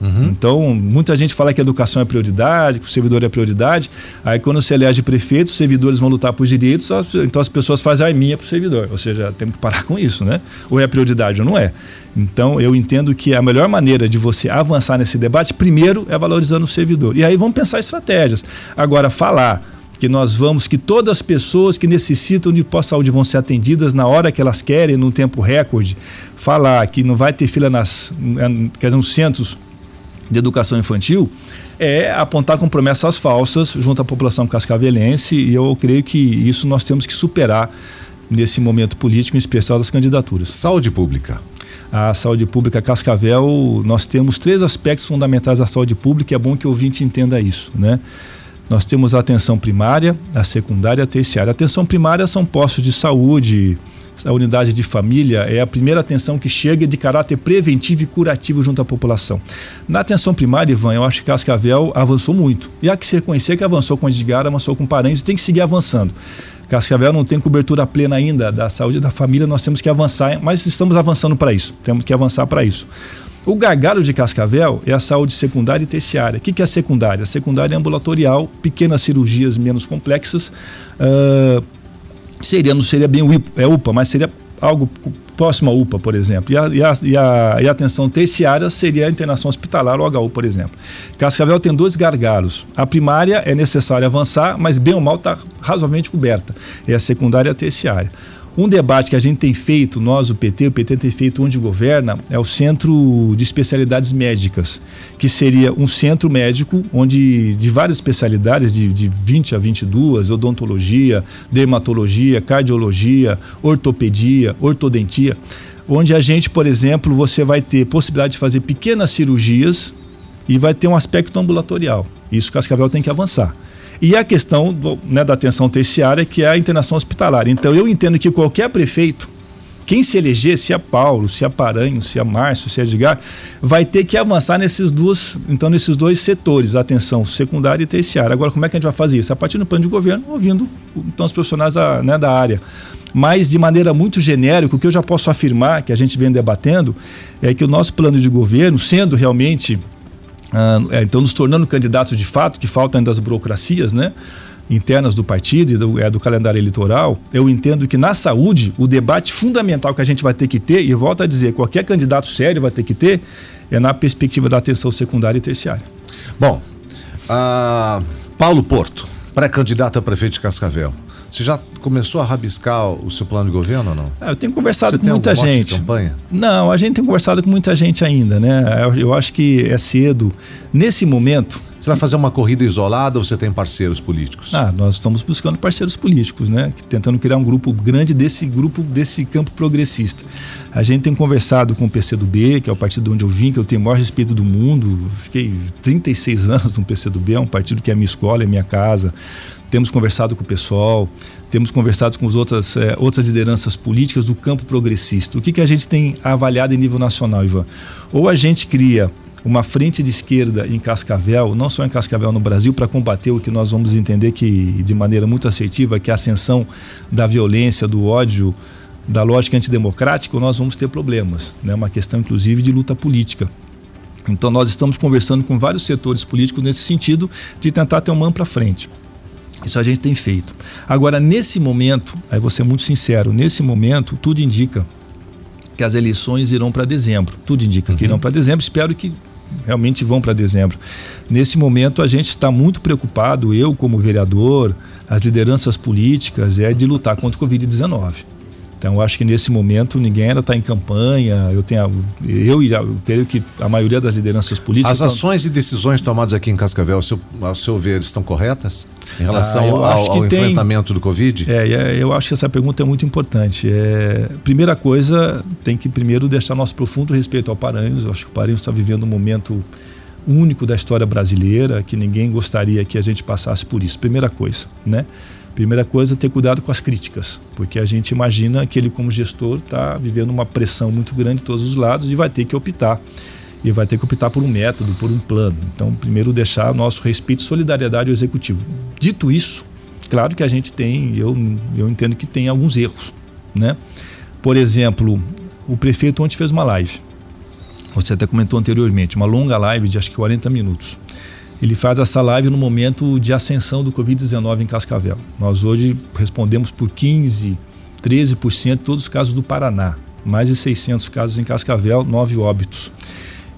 Uhum. Então, muita gente fala que a educação é prioridade, que o servidor é prioridade. Aí, quando se elege prefeito, os servidores vão lutar por direitos, então as pessoas fazem a arminha para o servidor. Ou seja, temos que parar com isso, né? Ou é prioridade ou não é. Então, eu entendo que a melhor maneira de você avançar nesse debate, primeiro, é valorizando o servidor. E aí vamos pensar estratégias. Agora, falar que nós vamos, que todas as pessoas que necessitam de pós-saúde vão ser atendidas na hora que elas querem, num tempo recorde. Falar que não vai ter fila nas, quer dizer, nos centros de educação infantil é apontar com promessas falsas junto à população cascavelense e eu creio que isso nós temos que superar nesse momento político, em especial das candidaturas. Saúde pública. A saúde pública Cascavel, nós temos três aspectos fundamentais da saúde pública, é bom que o ouvinte entenda isso, né? Nós temos a atenção primária, a secundária e a terciária. A atenção primária são postos de saúde, a unidade de família é a primeira atenção que chega de caráter preventivo e curativo junto à população. Na atenção primária, Ivan, eu acho que Cascavel avançou muito. E há que se reconhecer que avançou com Edgar, avançou com parentes tem que seguir avançando. Cascavel não tem cobertura plena ainda da saúde da família, nós temos que avançar, mas estamos avançando para isso. Temos que avançar para isso. O gargalo de Cascavel é a saúde secundária e terciária. O que é a secundária? A secundária é ambulatorial, pequenas cirurgias menos complexas. Uh, seria, não seria bem é UPA, mas seria algo próximo à UPA, por exemplo. E a, e a, e a, e a atenção terciária seria a internação hospitalar, ou HU, por exemplo. Cascavel tem dois gargalos. A primária é necessário avançar, mas bem ou mal está razoavelmente coberta. É a secundária e a terciária. Um debate que a gente tem feito, nós, o PT, o PT tem feito onde governa, é o Centro de Especialidades Médicas, que seria um centro médico onde de várias especialidades, de, de 20 a 22, odontologia, dermatologia, cardiologia, ortopedia, ortodontia, onde a gente, por exemplo, você vai ter possibilidade de fazer pequenas cirurgias e vai ter um aspecto ambulatorial. Isso Cascavel tem que avançar. E a questão do, né, da atenção terciária, que é a internação hospitalar. Então, eu entendo que qualquer prefeito, quem se eleger, se é Paulo, se é Paranho, se é Márcio, se é Edgar, vai ter que avançar nesses, duas, então, nesses dois setores, atenção secundária e terciária. Agora, como é que a gente vai fazer isso? A partir do plano de governo, ouvindo então, os profissionais da, né, da área. Mas, de maneira muito genérica, o que eu já posso afirmar, que a gente vem debatendo, é que o nosso plano de governo, sendo realmente ah, é, então nos tornando candidatos de fato, que faltam ainda as burocracias, né? internas do partido e do, é, do calendário eleitoral, eu entendo que na saúde o debate fundamental que a gente vai ter que ter, e volto a dizer, qualquer candidato sério vai ter que ter, é na perspectiva da atenção secundária e terciária. Bom, uh, Paulo Porto, pré-candidato a prefeito de Cascavel. Você já começou a rabiscar o seu plano de governo ou não? É, eu tenho conversado Você com muita gente. De campanha? Não, a gente tem conversado com muita gente ainda, né? Eu, eu acho que é cedo. Nesse momento. Você vai fazer uma corrida isolada ou você tem parceiros políticos? Ah, nós estamos buscando parceiros políticos, né? Tentando criar um grupo grande desse grupo, desse campo progressista. A gente tem conversado com o PCdoB, que é o partido onde eu vim, que eu tenho o maior respeito do mundo. Fiquei 36 anos no PCdoB, é um partido que é minha escola, é minha casa. Temos conversado com o pessoal, temos conversado com as outras, é, outras lideranças políticas do campo progressista. O que, que a gente tem avaliado em nível nacional, Ivan? Ou a gente cria uma frente de esquerda em Cascavel, não só em Cascavel no Brasil, para combater o que nós vamos entender que de maneira muito assertiva, que é a ascensão da violência, do ódio, da lógica antidemocrática, nós vamos ter problemas, né? Uma questão inclusive de luta política. Então nós estamos conversando com vários setores políticos nesse sentido de tentar ter um mão para frente. Isso a gente tem feito. Agora, nesse momento, aí vou ser muito sincero, nesse momento, tudo indica que as eleições irão para dezembro. Tudo indica uhum. que irão para dezembro. Espero que realmente vão para dezembro. Nesse momento, a gente está muito preocupado, eu como vereador, as lideranças políticas, é de lutar contra o Covid-19. Então, eu acho que nesse momento ninguém ainda está em campanha. Eu tenho, eu e eu creio que a maioria das lideranças políticas. As ações estão... e decisões tomadas aqui em Cascavel, ao seu, ao seu ver, estão corretas em relação ah, ao, ao tem... enfrentamento do Covid? É, é, eu acho que essa pergunta é muito importante. É, primeira coisa, tem que primeiro deixar nosso profundo respeito ao Paranhos. Eu acho que o Paranhos está vivendo um momento único da história brasileira, que ninguém gostaria que a gente passasse por isso. Primeira coisa, né? Primeira coisa, ter cuidado com as críticas, porque a gente imagina que ele, como gestor, está vivendo uma pressão muito grande de todos os lados e vai ter que optar. E vai ter que optar por um método, por um plano. Então, primeiro, deixar nosso respeito e solidariedade ao executivo. Dito isso, claro que a gente tem, eu, eu entendo que tem alguns erros. Né? Por exemplo, o prefeito ontem fez uma live. Você até comentou anteriormente, uma longa live de acho que 40 minutos ele faz essa live no momento de ascensão do Covid-19 em Cascavel. Nós hoje respondemos por 15, 13% de todos os casos do Paraná. Mais de 600 casos em Cascavel, 9 óbitos.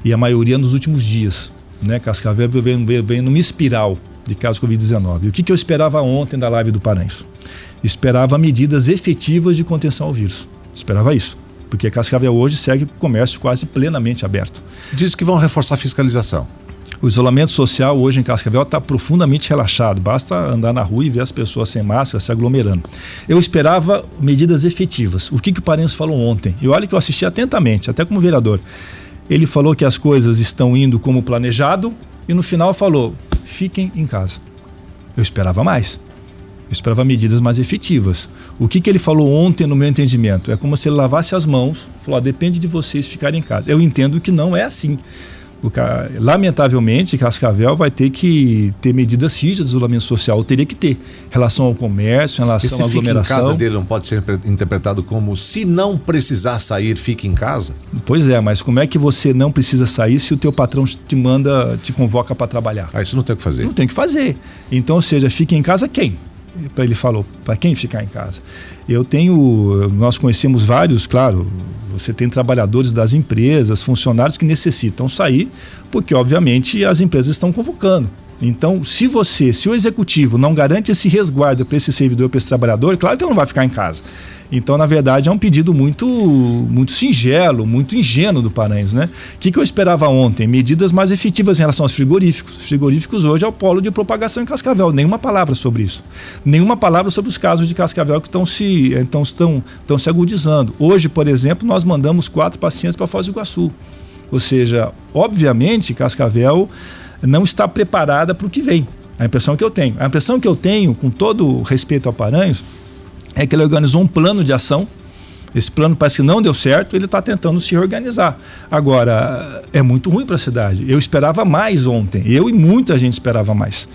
E a maioria nos últimos dias. Né? Cascavel vem, vem, vem numa espiral de casos Covid-19. O que, que eu esperava ontem da live do Paranhos? Esperava medidas efetivas de contenção ao vírus. Esperava isso. Porque Cascavel hoje segue o comércio quase plenamente aberto. Diz que vão reforçar a fiscalização. O isolamento social hoje em Cascavel está profundamente relaxado. Basta andar na rua e ver as pessoas sem máscara se aglomerando. Eu esperava medidas efetivas. O que, que o Parenço falou ontem? E olha que eu assisti atentamente, até como vereador. Ele falou que as coisas estão indo como planejado e no final falou: fiquem em casa. Eu esperava mais. Eu esperava medidas mais efetivas. O que, que ele falou ontem, no meu entendimento? É como se ele lavasse as mãos, falou: depende de vocês ficarem em casa. Eu entendo que não é assim lamentavelmente, Cascavel vai ter que ter medidas rígidas de isolamento social, teria que ter, em relação ao comércio, em relação Esse à aglomeração. Fica em casa dele não pode ser interpretado como se não precisar sair, fique em casa? Pois é, mas como é que você não precisa sair se o teu patrão te manda, te convoca para trabalhar? Ah, isso não tem o que fazer. Não tem o que fazer. Então, ou seja, fique em casa quem? Ele falou, para quem ficar em casa? Eu tenho, nós conhecemos vários, claro, você tem trabalhadores das empresas, funcionários que necessitam sair, porque obviamente as empresas estão convocando. Então, se você, se o executivo não garante esse resguardo para esse servidor, para esse trabalhador, claro que ele não vai ficar em casa. Então, na verdade, é um pedido muito, muito singelo, muito ingênuo do Paranhos, né? O que, que eu esperava ontem? Medidas mais efetivas em relação aos frigoríficos. Os frigoríficos hoje é o polo de propagação em Cascavel. Nenhuma palavra sobre isso. Nenhuma palavra sobre os casos de Cascavel que estão se, então, estão, estão se agudizando. Hoje, por exemplo, nós mandamos quatro pacientes para Foz do Iguaçu. Ou seja, obviamente, Cascavel não está preparada para o que vem. A impressão que eu tenho. A impressão que eu tenho, com todo respeito ao Paranhos, é que ele organizou um plano de ação. Esse plano parece que não deu certo, ele está tentando se reorganizar. Agora, é muito ruim para a cidade. Eu esperava mais ontem, eu e muita gente esperava mais.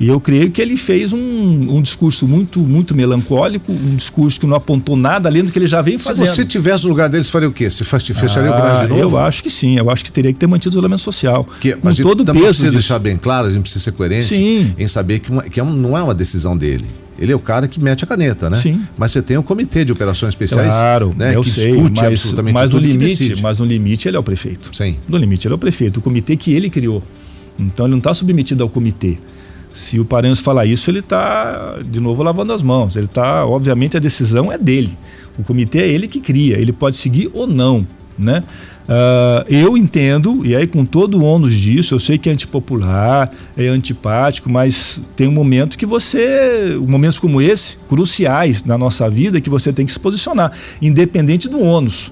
E eu creio que ele fez um, um discurso muito, muito melancólico, um discurso que não apontou nada além do que ele já veio fazendo. Se você tivesse no lugar deles, faria o quê? Você fecharia ah, o Brasil de novo? Eu acho que sim, eu acho que teria que ter mantido o isolamento social. Que, com todo o peso. precisa disso. deixar bem claro, a gente precisa ser coerente sim. em saber que, uma, que é não é uma decisão dele. Ele é o cara que mete a caneta, né? Sim. Mas você tem um comitê de operações especiais, claro, né, eu que sei, discute mas, absolutamente mas tudo no limite, mas no limite ele é o prefeito. Sim. No limite ele é o prefeito, o comitê que ele criou. Então ele não está submetido ao comitê. Se o Paranhos falar isso, ele está, de novo, lavando as mãos. Ele está, obviamente, a decisão é dele. O comitê é ele que cria. Ele pode seguir ou não, né? Uh, eu entendo, e aí com todo o ônus disso, eu sei que é antipopular, é antipático, mas tem um momento que você, momentos como esse, cruciais na nossa vida, que você tem que se posicionar, independente do ônus.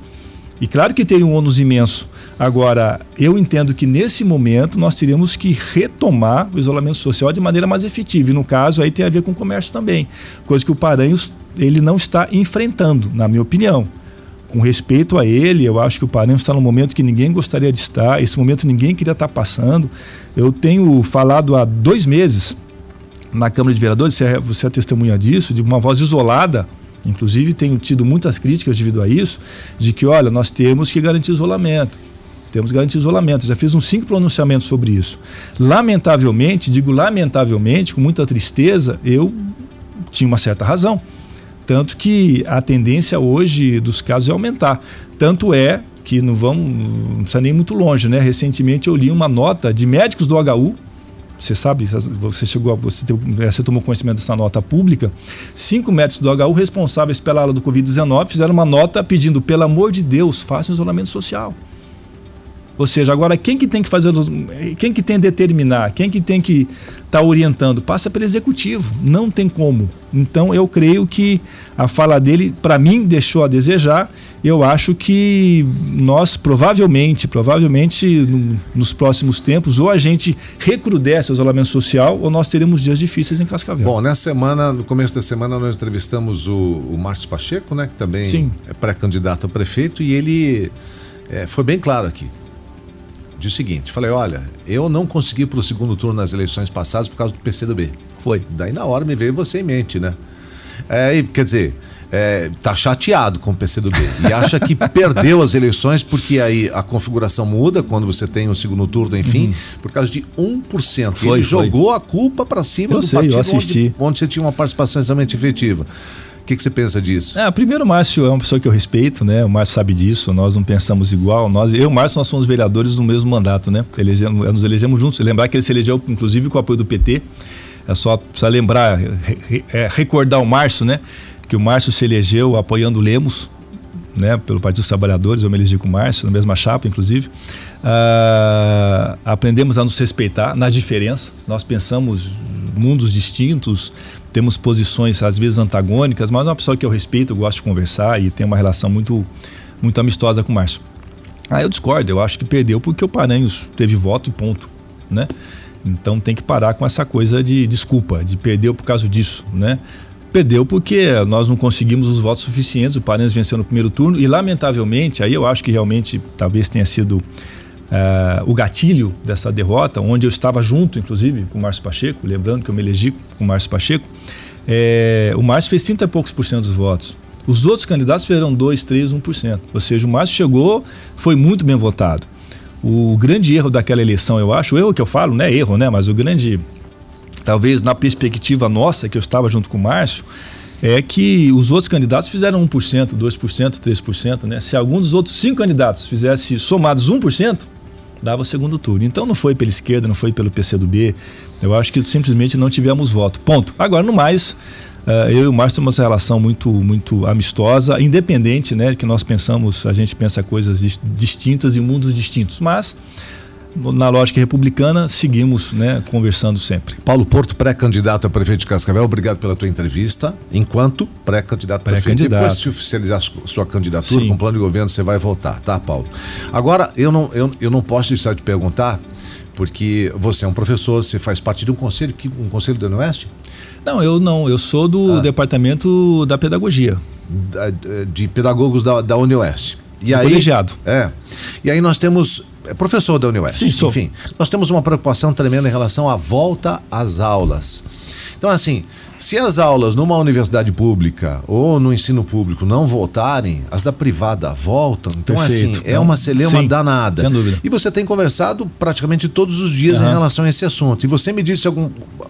E claro que tem um ônus imenso. Agora, eu entendo que nesse momento nós teríamos que retomar o isolamento social de maneira mais efetiva. E no caso aí tem a ver com o comércio também, coisa que o Paranhos ele não está enfrentando, na minha opinião com respeito a ele, eu acho que o Paranhos está num momento que ninguém gostaria de estar, esse momento ninguém queria estar passando. Eu tenho falado há dois meses na Câmara de Vereadores, você é, você é testemunha disso, de uma voz isolada, inclusive tenho tido muitas críticas devido a isso, de que, olha, nós temos que garantir isolamento. Temos garantir isolamento. Já fiz uns cinco pronunciamentos sobre isso. Lamentavelmente, digo lamentavelmente, com muita tristeza, eu tinha uma certa razão. Tanto que a tendência hoje dos casos é aumentar. Tanto é que não vamos, não precisa nem muito longe, né? Recentemente eu li uma nota de médicos do HU. Você sabe, você chegou, você, você tomou conhecimento dessa nota pública. Cinco médicos do HU responsáveis pela ala do Covid-19 fizeram uma nota pedindo, pelo amor de Deus, façam isolamento social. Ou seja, agora quem que tem que fazer, quem que tem que determinar, quem que tem que estar tá orientando, passa pelo executivo, não tem como. Então eu creio que a fala dele, para mim, deixou a desejar. Eu acho que nós provavelmente, provavelmente nos próximos tempos, ou a gente recrudesce o isolamento social, ou nós teremos dias difíceis em Cascavel. Bom, nessa semana, no começo da semana, nós entrevistamos o, o Márcio Pacheco, né, que também Sim. é pré-candidato a prefeito, e ele é, foi bem claro aqui de o seguinte: falei, olha, eu não consegui ir para o segundo turno nas eleições passadas por causa do PCdoB. Foi. Daí na hora me veio você em mente, né? É, quer dizer, é, tá chateado com o PCdoB e acha que perdeu as eleições porque aí a configuração muda quando você tem o um segundo turno, enfim, uhum. por causa de 1%. Foi, Ele foi. jogou a culpa para cima eu do sei, partido onde, onde, você tinha uma participação extremamente efetiva. Que, que você pensa disso? É, primeiro, o Márcio é uma pessoa que eu respeito, né? O Márcio sabe disso, nós não pensamos igual. Nós, eu e o Márcio, nós somos vereadores do mesmo mandato, né? Elegemos, nos elegemos juntos. Lembrar que ele se elegeu, inclusive, com o apoio do PT. É só precisa lembrar, é, recordar o Márcio, né? Que o Márcio se elegeu apoiando o Lemos, né? Pelo Partido dos Trabalhadores, eu me elegi com o Márcio, na mesma chapa, inclusive. Uh, aprendemos a nos respeitar nas diferenças. Nós pensamos mundos distintos, temos posições às vezes antagônicas, mas é uma pessoa que eu respeito, eu gosto de conversar e tenho uma relação muito, muito amistosa com o Márcio. Ah, eu discordo, eu acho que perdeu porque o Paranhos teve voto e ponto, né? Então tem que parar com essa coisa de desculpa, de perdeu por causa disso, né? Perdeu porque nós não conseguimos os votos suficientes, o Paranhos venceu no primeiro turno e lamentavelmente, aí eu acho que realmente talvez tenha sido Uh, o gatilho dessa derrota, onde eu estava junto, inclusive, com o Márcio Pacheco, lembrando que eu me elegi com o Márcio Pacheco, é, o Márcio fez 30 e poucos por cento dos votos. Os outros candidatos fizeram 2, 3, 1%. Ou seja, o Márcio chegou, foi muito bem votado. O grande erro daquela eleição, eu acho, o erro que eu falo, não é erro, né? Mas o grande, talvez na perspectiva nossa, que eu estava junto com o Márcio, é que os outros candidatos fizeram 1%, 2%, 3%, né? Se algum dos outros cinco candidatos fizesse somados 1%, dava o segundo turno. Então não foi pela esquerda, não foi pelo PCdoB. Eu acho que simplesmente não tivemos voto. Ponto. Agora, no mais, uh, eu e o Márcio temos uma relação muito, muito amistosa, independente, né? Que nós pensamos, a gente pensa coisas distintas em mundos distintos. Mas na lógica republicana, seguimos né, conversando sempre. Paulo Porto, pré-candidato a prefeito de Cascavel, obrigado pela tua entrevista. Enquanto pré-candidato pré a prefeito, depois se oficializar sua candidatura Sim. com plano de governo, você vai votar, tá, Paulo? Agora, eu não, eu, eu não posso deixar de perguntar, porque você é um professor, você faz parte de um conselho, um conselho do Oeste? Não, eu não, eu sou do ah. departamento da pedagogia. de pedagogos da, da Unioeste. E aí, colegiado. É. E aí nós temos é professor da Unioeste. Sim, sou. Enfim, nós temos uma preocupação tremenda em relação à volta às aulas. Então, assim, se as aulas numa universidade pública ou no ensino público não voltarem, as da privada voltam. Então, assim, Perfeito. assim, é uma celeuma Sim, danada. Sem dúvida. E você tem conversado praticamente todos os dias uhum. em relação a esse assunto. E você me disse algum,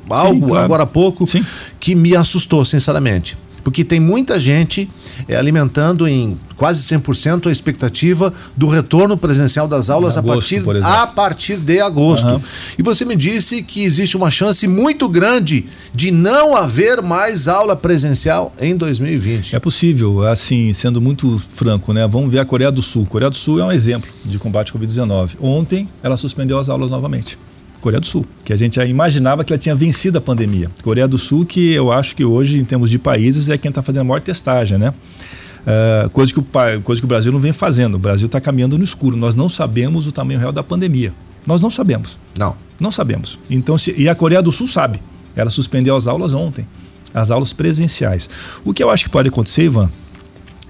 algo Sim, claro. agora há pouco Sim. que me assustou, sinceramente. Porque tem muita gente é, alimentando em quase 100% a expectativa do retorno presencial das aulas agosto, a, partir, a partir de agosto. Uhum. E você me disse que existe uma chance muito grande de não haver mais aula presencial em 2020. É possível, assim, sendo muito franco, né? Vamos ver a Coreia do Sul. A Coreia do Sul é um exemplo de combate à Covid-19. Ontem ela suspendeu as aulas novamente. Coreia do Sul, que a gente já imaginava que ela tinha vencido a pandemia. Coreia do Sul, que eu acho que hoje, em termos de países, é quem está fazendo a maior testagem, né? Uh, coisa, que o, coisa que o Brasil não vem fazendo. O Brasil está caminhando no escuro. Nós não sabemos o tamanho real da pandemia. Nós não sabemos. Não. Não sabemos. Então, se, e a Coreia do Sul sabe. Ela suspendeu as aulas ontem, as aulas presenciais. O que eu acho que pode acontecer, Ivan,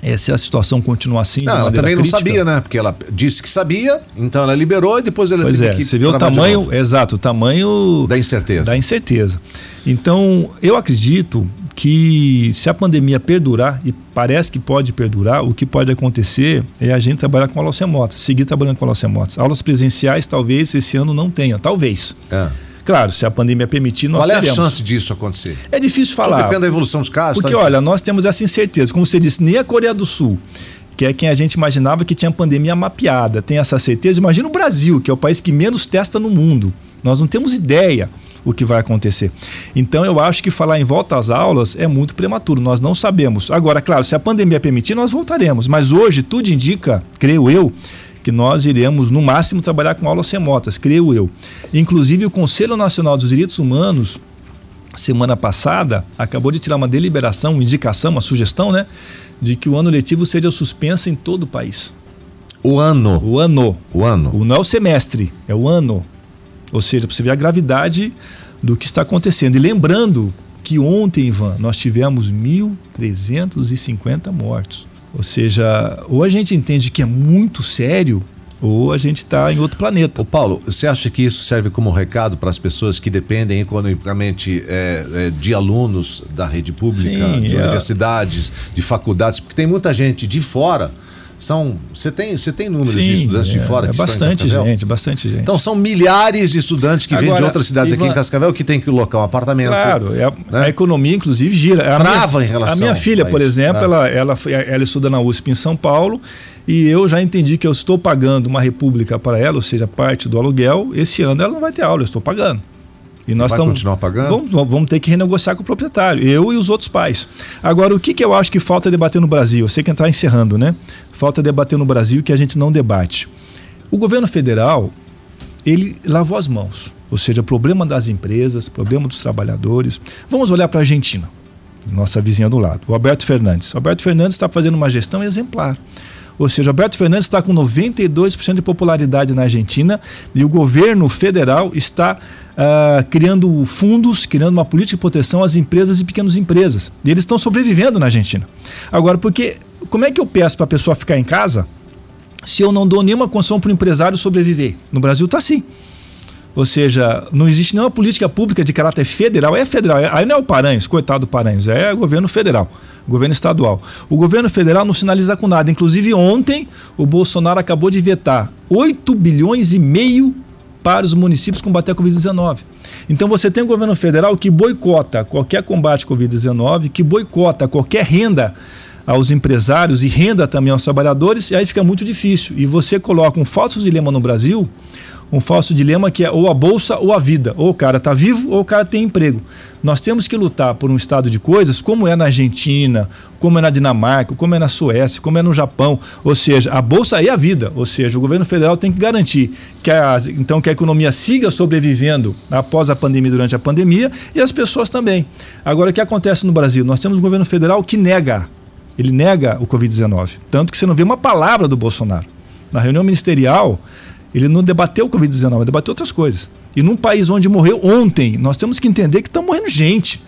é, se a situação continuar assim. Não, ela também crítica, não sabia, né? Porque ela disse que sabia, então ela liberou e depois ela pois teve é, que. Você vê o tamanho, exato, o tamanho da incerteza. Da incerteza. Então, eu acredito que se a pandemia perdurar, e parece que pode perdurar, o que pode acontecer é a gente trabalhar com aulas remotas, seguir trabalhando com aulas remotas. Aulas presenciais talvez esse ano não tenha, talvez. É. Claro, se a pandemia permitir, nós Qual teremos. Qual é a chance disso acontecer? É difícil falar. depende da evolução dos casos. Porque, tá olha, nós temos essa incerteza. Como você disse, nem a Coreia do Sul, que é quem a gente imaginava que tinha pandemia mapeada, tem essa certeza. Imagina o Brasil, que é o país que menos testa no mundo. Nós não temos ideia o que vai acontecer. Então eu acho que falar em volta às aulas é muito prematuro, nós não sabemos. Agora, claro, se a pandemia permitir, nós voltaremos, mas hoje tudo indica, creio eu, que nós iremos, no máximo, trabalhar com aulas remotas, creio eu. Inclusive, o Conselho Nacional dos Direitos Humanos, semana passada, acabou de tirar uma deliberação, uma indicação, uma sugestão, né? De que o ano letivo seja suspenso em todo o país. O ano. O ano. O ano. O, não é o semestre, é o ano. Ou seja, para você ver a gravidade do que está acontecendo. E lembrando que ontem, Ivan, nós tivemos 1.350 mortos. Ou seja, ou a gente entende que é muito sério, ou a gente está em outro planeta. Ô Paulo, você acha que isso serve como recado para as pessoas que dependem economicamente é, é, de alunos da rede pública, Sim, de é. universidades, de faculdades? Porque tem muita gente de fora são, você tem, você tem números Sim, de estudantes é, de fora é que bastante estão em gente, bastante gente. Então são milhares de estudantes que Agora, vêm de outras cidades Ivan, aqui em Cascavel que tem que colocar um apartamento. Claro, é a, né? a economia inclusive gira. A Trava minha, em relação. A minha filha, por exemplo, ela, ela, ela estuda na USP em São Paulo e eu já entendi que eu estou pagando uma república para ela, ou seja, parte do aluguel. Esse ano ela não vai ter aula, eu estou pagando. E nós vai tamo, continuar pagando? Vamos, vamos, ter que renegociar com o proprietário, eu e os outros pais. Agora, o que, que eu acho que falta debater no Brasil? Eu sei que está encerrando, né? Falta debater no Brasil que a gente não debate. O governo federal, ele lavou as mãos. Ou seja, problema das empresas, problema dos trabalhadores. Vamos olhar para a Argentina, nossa vizinha do lado. O Alberto Fernandes. O Alberto Fernandes está fazendo uma gestão exemplar. Ou seja, Alberto Fernandes está com 92% de popularidade na Argentina e o governo federal está uh, criando fundos, criando uma política de proteção às empresas e pequenas empresas. E eles estão sobrevivendo na Argentina. Agora, porque como é que eu peço para a pessoa ficar em casa se eu não dou nenhuma condição para o empresário sobreviver? No Brasil está assim. Ou seja, não existe nenhuma política pública de caráter federal. É federal. Aí não é o Paranhos, coitado do Paranhos, é governo federal, governo estadual. O governo federal não sinaliza com nada. Inclusive, ontem, o Bolsonaro acabou de vetar 8 bilhões e meio para os municípios combater a Covid-19. Então você tem um governo federal que boicota qualquer combate à Covid-19, que boicota qualquer renda aos empresários e renda também aos trabalhadores, e aí fica muito difícil. E você coloca um falso dilema no Brasil, um falso dilema que é ou a bolsa ou a vida. Ou o cara está vivo ou o cara tem emprego. Nós temos que lutar por um estado de coisas como é na Argentina, como é na Dinamarca, como é na Suécia, como é no Japão. Ou seja, a bolsa é a vida. Ou seja, o governo federal tem que garantir que a, então que a economia siga sobrevivendo após a pandemia, durante a pandemia, e as pessoas também. Agora, o que acontece no Brasil? Nós temos um governo federal que nega. Ele nega o Covid-19. Tanto que você não vê uma palavra do Bolsonaro. Na reunião ministerial, ele não debateu o Covid-19, debateu outras coisas. E num país onde morreu ontem, nós temos que entender que estão morrendo gente.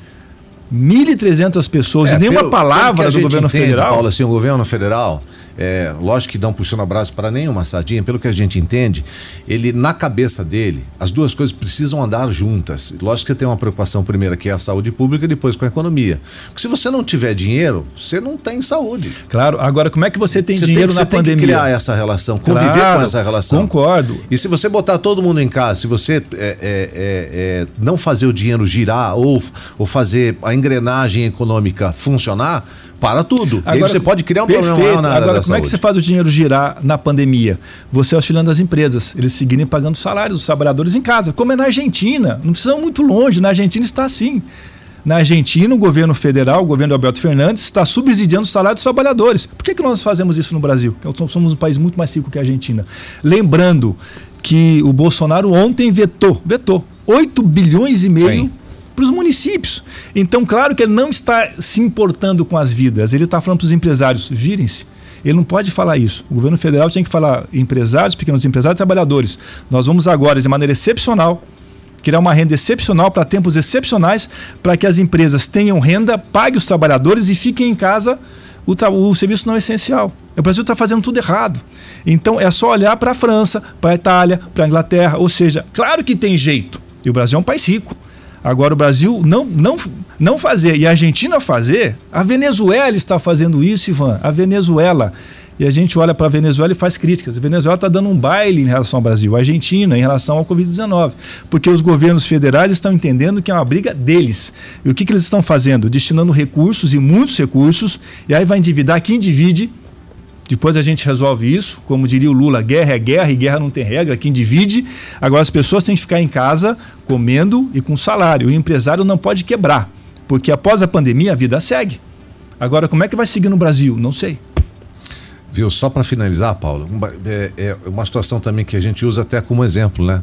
1.300 pessoas é, e nenhuma pelo, palavra pelo do governo entende, federal. Paulo, assim, o governo federal é, lógico que não puxando abraço para nenhuma sardinha, pelo que a gente entende, ele, na cabeça dele, as duas coisas precisam andar juntas. Lógico que você tem uma preocupação primeira, que é a saúde pública, e depois com a economia. Porque se você não tiver dinheiro, você não tem saúde. Claro, agora como é que você tem você dinheiro tem, na você pandemia? Tem que criar essa relação, conviver claro, com essa relação. Concordo. E se você botar todo mundo em casa, se você é, é, é, é, não fazer o dinheiro girar ou, ou fazer a engrenagem econômica funcionar, para tudo. Agora, e aí você pode criar um perfeito. problema na área Agora, como saúde. é que você faz o dinheiro girar na pandemia? Você auxiliando as empresas, eles seguirem pagando salários dos trabalhadores em casa, como é na Argentina. Não precisa muito longe, na Argentina está assim. Na Argentina, o governo federal, o governo do Alberto Fernandes, está subsidiando o salário dos trabalhadores. Por que, que nós fazemos isso no Brasil? Porque somos um país muito mais rico que a Argentina. Lembrando que o Bolsonaro ontem vetou, vetou 8 bilhões e meio para os municípios. Então, claro que ele não está se importando com as vidas, ele está falando para os empresários: virem-se. Ele não pode falar isso. O governo federal tem que falar empresários, pequenos empresários trabalhadores. Nós vamos agora, de maneira excepcional, criar uma renda excepcional para tempos excepcionais, para que as empresas tenham renda, paguem os trabalhadores e fiquem em casa. O, o serviço não é essencial. O Brasil está fazendo tudo errado. Então é só olhar para a França, para a Itália, para a Inglaterra. Ou seja, claro que tem jeito. E o Brasil é um país rico. Agora, o Brasil não, não, não fazer e a Argentina fazer, a Venezuela está fazendo isso, Ivan. A Venezuela. E a gente olha para a Venezuela e faz críticas. A Venezuela está dando um baile em relação ao Brasil, a Argentina em relação ao Covid-19, porque os governos federais estão entendendo que é uma briga deles. E o que, que eles estão fazendo? Destinando recursos e muitos recursos, e aí vai endividar quem divide depois a gente resolve isso. Como diria o Lula, guerra é guerra e guerra não tem regra, quem divide. Agora as pessoas têm que ficar em casa comendo e com salário. O empresário não pode quebrar, porque após a pandemia a vida segue. Agora, como é que vai seguir no Brasil? Não sei. Viu? Só para finalizar, Paulo, é, é uma situação também que a gente usa até como exemplo, né?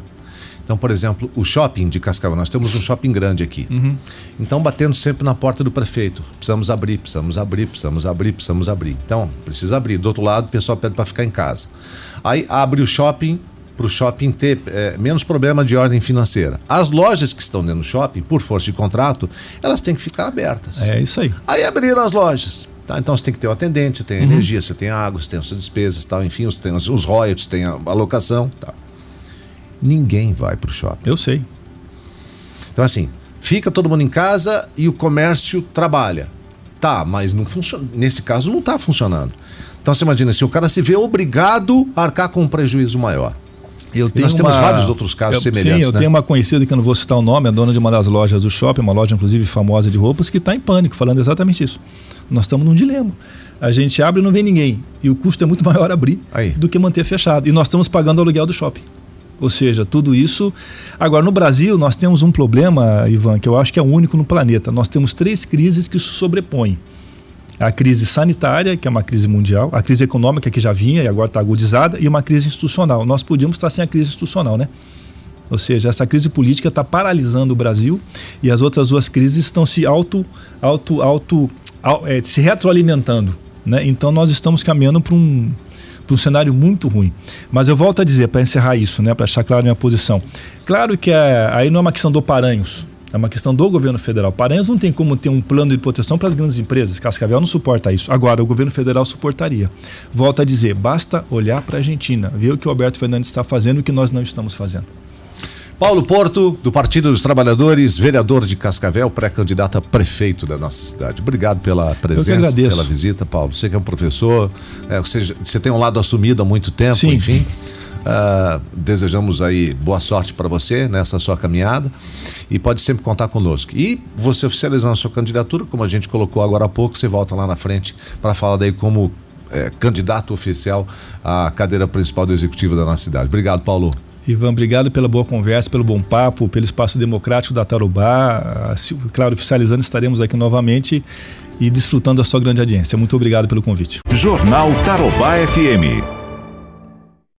Então, por exemplo, o shopping de Cascavel, nós temos um shopping grande aqui. Uhum. Então, batendo sempre na porta do prefeito. Precisamos abrir, precisamos abrir, precisamos abrir, precisamos abrir. Então, precisa abrir. Do outro lado, o pessoal pede para ficar em casa. Aí abre o shopping para o shopping ter é, menos problema de ordem financeira. As lojas que estão dentro do shopping, por força de contrato, elas têm que ficar abertas. É isso aí. Aí abriram as lojas. Tá? Então você tem que ter o atendente, você tem a uhum. energia, você tem a água, você tem as suas despesas, tal, enfim, você tem os, os royalties, tem a alocação. Tal ninguém vai para o shopping. Eu sei. Então, assim, fica todo mundo em casa e o comércio trabalha. Tá, mas não funciona. Nesse caso, não está funcionando. Então, você imagina, se o cara se vê obrigado a arcar com um prejuízo maior. Eu tenho nós temos vários outros casos eu, semelhantes. Sim, eu né? tenho uma conhecida que eu não vou citar o nome, a dona de uma das lojas do shopping, uma loja inclusive famosa de roupas, que está em pânico, falando exatamente isso. Nós estamos num dilema. A gente abre e não vem ninguém. E o custo é muito maior abrir Aí. do que manter fechado. E nós estamos pagando o aluguel do shopping. Ou seja, tudo isso. Agora, no Brasil, nós temos um problema, Ivan, que eu acho que é único no planeta. Nós temos três crises que se sobrepõem. A crise sanitária, que é uma crise mundial, a crise econômica, que já vinha e agora está agudizada, e uma crise institucional. Nós podíamos estar sem a crise institucional, né? Ou seja, essa crise política está paralisando o Brasil e as outras duas crises estão se auto, auto, auto, é, se retroalimentando. Né? Então nós estamos caminhando para um, para um cenário muito ruim. Mas eu volto a dizer, para encerrar isso, né, para deixar claro a minha posição. Claro que é, aí não é uma questão do Paranhos, é uma questão do governo federal. Paranhos não tem como ter um plano de proteção para as grandes empresas. Cascavel não suporta isso. Agora, o governo federal suportaria. Volto a dizer, basta olhar para a Argentina, ver o que o Alberto Fernandes está fazendo e o que nós não estamos fazendo. Paulo Porto, do Partido dos Trabalhadores, vereador de Cascavel, pré-candidato a prefeito da nossa cidade. Obrigado pela presença, pela visita, Paulo. Você que é um professor, é, você, você tem um lado assumido há muito tempo, Sim. enfim. Uh, desejamos aí boa sorte para você nessa sua caminhada e pode sempre contar conosco. E você oficializando a sua candidatura, como a gente colocou agora há pouco, você volta lá na frente para falar daí como é, candidato oficial à cadeira principal do executivo da nossa cidade. Obrigado, Paulo. Ivan, obrigado pela boa conversa, pelo bom papo, pelo espaço democrático da Tarubá. Claro, oficializando, estaremos aqui novamente e desfrutando da sua grande audiência. Muito obrigado pelo convite. Jornal Tarobá FM.